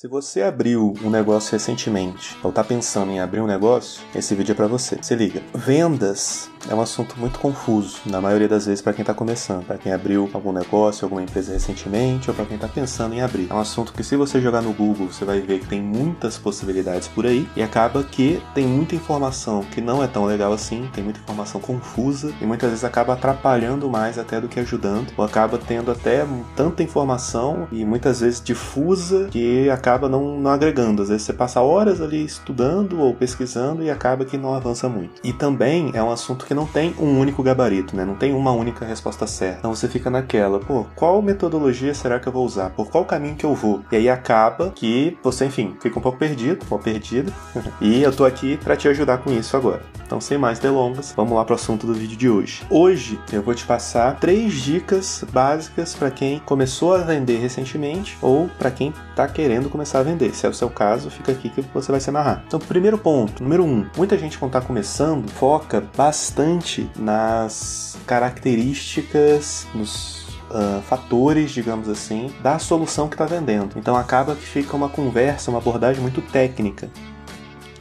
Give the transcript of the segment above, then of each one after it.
Se você abriu um negócio recentemente ou está pensando em abrir um negócio, esse vídeo é para você. Se liga. Vendas é um assunto muito confuso, na maioria das vezes para quem está começando, para quem abriu algum negócio, alguma empresa recentemente ou para quem está pensando em abrir. É um assunto que se você jogar no Google, você vai ver que tem muitas possibilidades por aí e acaba que tem muita informação que não é tão legal assim, tem muita informação confusa e muitas vezes acaba atrapalhando mais até do que ajudando, ou acaba tendo até tanta informação e muitas vezes difusa que acaba não, não agregando. Às vezes você passa horas ali estudando ou pesquisando e acaba que não avança muito. E também é um assunto que não tem um único gabarito, né? Não tem uma única resposta certa. Então você fica naquela, pô, qual metodologia será que eu vou usar? Por qual caminho que eu vou? E aí acaba que você, enfim, fica um pouco perdido, pouco perdido. e eu tô aqui para te ajudar com isso agora. Então, sem mais delongas, vamos lá pro assunto do vídeo de hoje. Hoje eu vou te passar três dicas básicas para quem começou a vender recentemente ou para quem tá querendo começar a vender. Se é o seu caso, fica aqui que você vai se amarrar. Então, primeiro ponto, número um, muita gente quando tá começando foca bastante bastante nas características, nos Uh, fatores, digamos assim, da solução que está vendendo. Então acaba que fica uma conversa, uma abordagem muito técnica.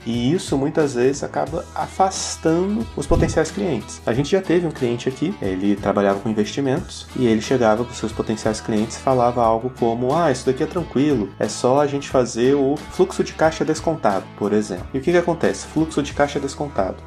E isso muitas vezes acaba afastando os potenciais clientes. A gente já teve um cliente aqui, ele trabalhava com investimentos e ele chegava com seus potenciais clientes e falava algo como: Ah, isso daqui é tranquilo, é só a gente fazer o fluxo de caixa descontado, por exemplo. E o que, que acontece? Fluxo de caixa descontado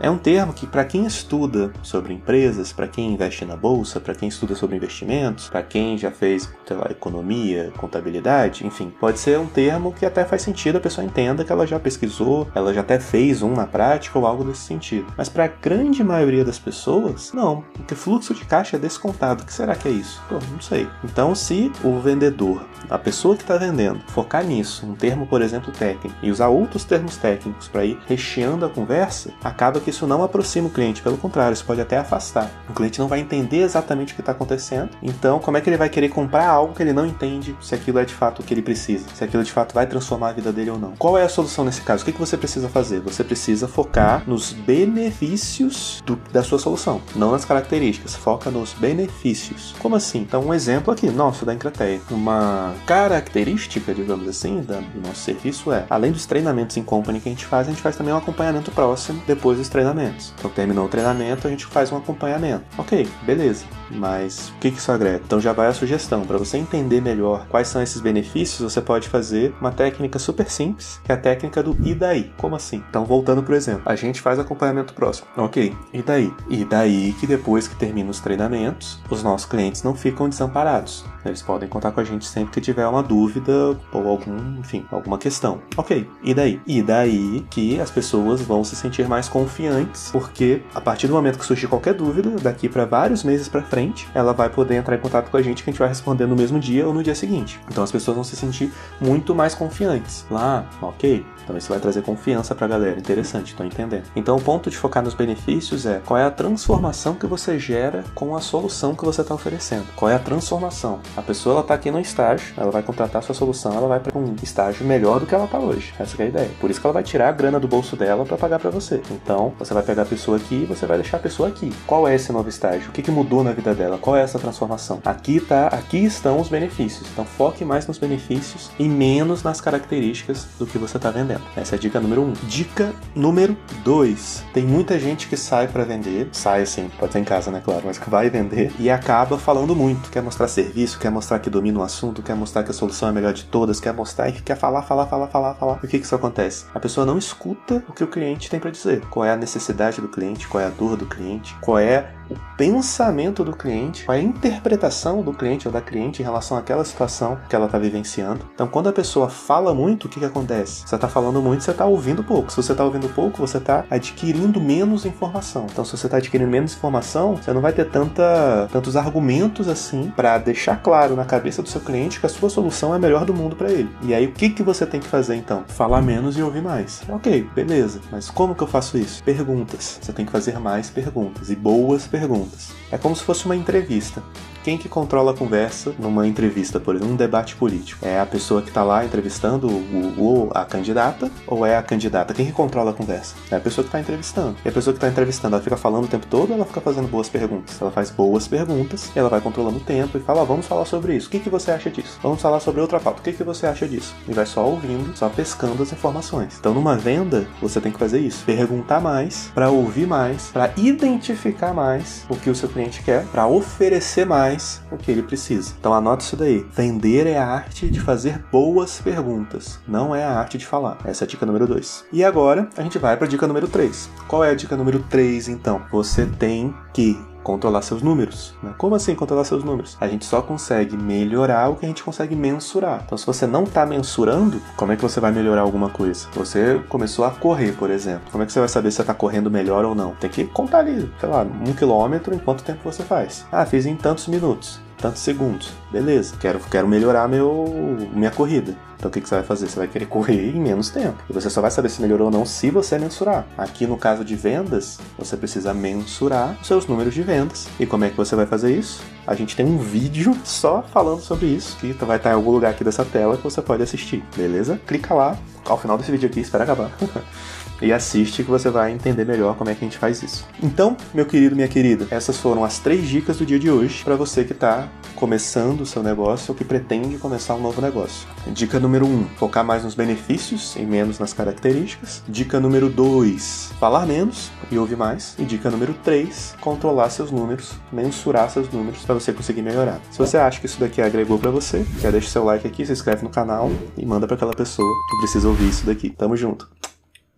é um termo que, para quem estuda sobre empresas, para quem investe na bolsa, para quem estuda sobre investimentos, para quem já fez lá, economia, contabilidade, enfim, pode ser um termo que até faz sentido a pessoa entenda que ela já pesquisou, ela já até fez um na prática ou algo desse sentido. Mas para a grande maioria das pessoas, não, porque fluxo de caixa é descontado. O que será que é isso? Pô, não sei. Então, se o vendedor, a pessoa que está vendendo, focar nisso, um termo, por exemplo, técnico, e usar outros termos técnicos para ir recheando a conversa, acaba que isso não aproxima o cliente, pelo contrário, isso pode até afastar. O cliente não vai entender exatamente o que está acontecendo, então como é que ele vai querer comprar algo que ele não entende se aquilo é de fato o que ele precisa, se aquilo de fato vai transformar a vida dele ou não? Qual é a solução nesse caso? O que, que você precisa fazer? Você precisa focar nos benefícios do, da sua solução, não nas características, foca nos benefícios. Como assim? Então, um exemplo aqui, nosso da Encrateia. Uma característica, digamos assim, do nosso serviço é, além dos treinamentos em company que a gente faz, a gente faz também um acompanhamento próximo depois dos treinamentos treinamentos. Então terminou o treinamento, a gente faz um acompanhamento. Ok, beleza. Mas o que, isso agrega? Então já vai a sugestão. Para você entender melhor quais são esses benefícios, você pode fazer uma técnica super simples, que é a técnica do e daí. Como assim? Então voltando pro exemplo, a gente faz acompanhamento próximo. Ok, e daí? E daí que depois que termina os treinamentos, os nossos clientes não ficam desamparados. Eles podem contar com a gente sempre que tiver uma dúvida ou algum, enfim, alguma questão. Ok, e daí? E daí que as pessoas vão se sentir mais confiantes, porque a partir do momento que surgir qualquer dúvida, daqui para vários meses para frente, ela vai poder entrar em contato com a gente que a gente vai responder no mesmo dia ou no dia seguinte. Então as pessoas vão se sentir muito mais confiantes. Lá, ok, então isso vai trazer confiança para a galera. Interessante, estou entendendo. Então o ponto de focar nos benefícios é qual é a transformação que você gera com a solução que você está oferecendo. Qual é a transformação? A pessoa ela está aqui no estágio, ela vai contratar a sua solução, ela vai para um estágio melhor do que ela está hoje. Essa é a ideia. Por isso que ela vai tirar a grana do bolso dela para pagar para você. Então você vai pegar a pessoa aqui você vai deixar a pessoa aqui. Qual é esse novo estágio? O que, que mudou na vida dela? Qual é essa transformação? Aqui tá, aqui estão os benefícios. Então foque mais nos benefícios e menos nas características do que você está vendendo. Essa é a dica número um. Dica número dois. Tem muita gente que sai para vender, sai assim, pode ser em casa, né, claro, mas que vai vender e acaba falando muito. Quer mostrar serviço, quer mostrar que domina o assunto, quer mostrar que a solução é a melhor de todas, quer mostrar e quer falar, falar, falar, falar, falar. E o que que isso acontece? A pessoa não escuta o que o cliente tem para dizer. Qual é a necessidade do cliente, qual é a dor do cliente, qual é o pensamento do cliente, a interpretação do cliente ou da cliente em relação àquela situação que ela está vivenciando. Então, quando a pessoa fala muito, o que, que acontece? Você está falando muito, você está ouvindo pouco. Se você está ouvindo pouco, você está adquirindo menos informação. Então, se você está adquirindo menos informação, você não vai ter tanta, tantos argumentos assim para deixar claro na cabeça do seu cliente que a sua solução é a melhor do mundo para ele. E aí, o que, que você tem que fazer então? Falar menos e ouvir mais. Ok, beleza. Mas como que eu faço isso? Perguntas. Você tem que fazer mais perguntas e boas perguntas perguntas. É como se fosse uma entrevista. Quem que controla a conversa numa entrevista, por exemplo, num debate político? É a pessoa que está lá entrevistando o, o, a candidata ou é a candidata? Quem que controla a conversa? É a pessoa que está entrevistando. E a pessoa que está entrevistando, ela fica falando o tempo todo ou ela fica fazendo boas perguntas? Ela faz boas perguntas, ela vai controlando o tempo e fala, oh, vamos falar sobre isso. O que, que você acha disso? Vamos falar sobre outra pauta. O que, que você acha disso? E vai só ouvindo, só pescando as informações. Então, numa venda, você tem que fazer isso. Perguntar mais, para ouvir mais, para identificar mais o que o seu cliente quer, para oferecer mais o que ele precisa. Então, anota isso daí. Vender é a arte de fazer boas perguntas, não é a arte de falar. Essa é a dica número 2. E agora, a gente vai para a dica número 3. Qual é a dica número 3, então? Você tem que controlar seus números. Né? Como assim controlar seus números? A gente só consegue melhorar o que a gente consegue mensurar. Então, se você não está mensurando, como é que você vai melhorar alguma coisa? Você começou a correr, por exemplo. Como é que você vai saber se você está correndo melhor ou não? Tem que contar ali, sei lá, um quilômetro em quanto tempo você faz. Ah, fiz em tantos minutos tantos segundos. Beleza, quero, quero melhorar meu, minha corrida. Então o que, que você vai fazer? Você vai querer correr em menos tempo. E você só vai saber se melhorou ou não se você mensurar. Aqui no caso de vendas, você precisa mensurar seus números de vendas. E como é que você vai fazer isso? A gente tem um vídeo só falando sobre isso, que vai estar em algum lugar aqui dessa tela que você pode assistir, beleza? Clica lá, ao final desse vídeo aqui, espera acabar. e assiste que você vai entender melhor como é que a gente faz isso. Então, meu querido, minha querida, essas foram as três dicas do dia de hoje para você que está começando o seu negócio ou que pretende começar um novo negócio. Dica número um, focar mais nos benefícios e menos nas características. Dica número dois, falar menos e ouvir mais. E dica número três, controlar seus números, mensurar seus números para você conseguir melhorar. Se você acha que isso daqui agregou para você, já deixa seu like aqui, se inscreve no canal e manda para aquela pessoa que precisa ouvir isso daqui. Tamo junto.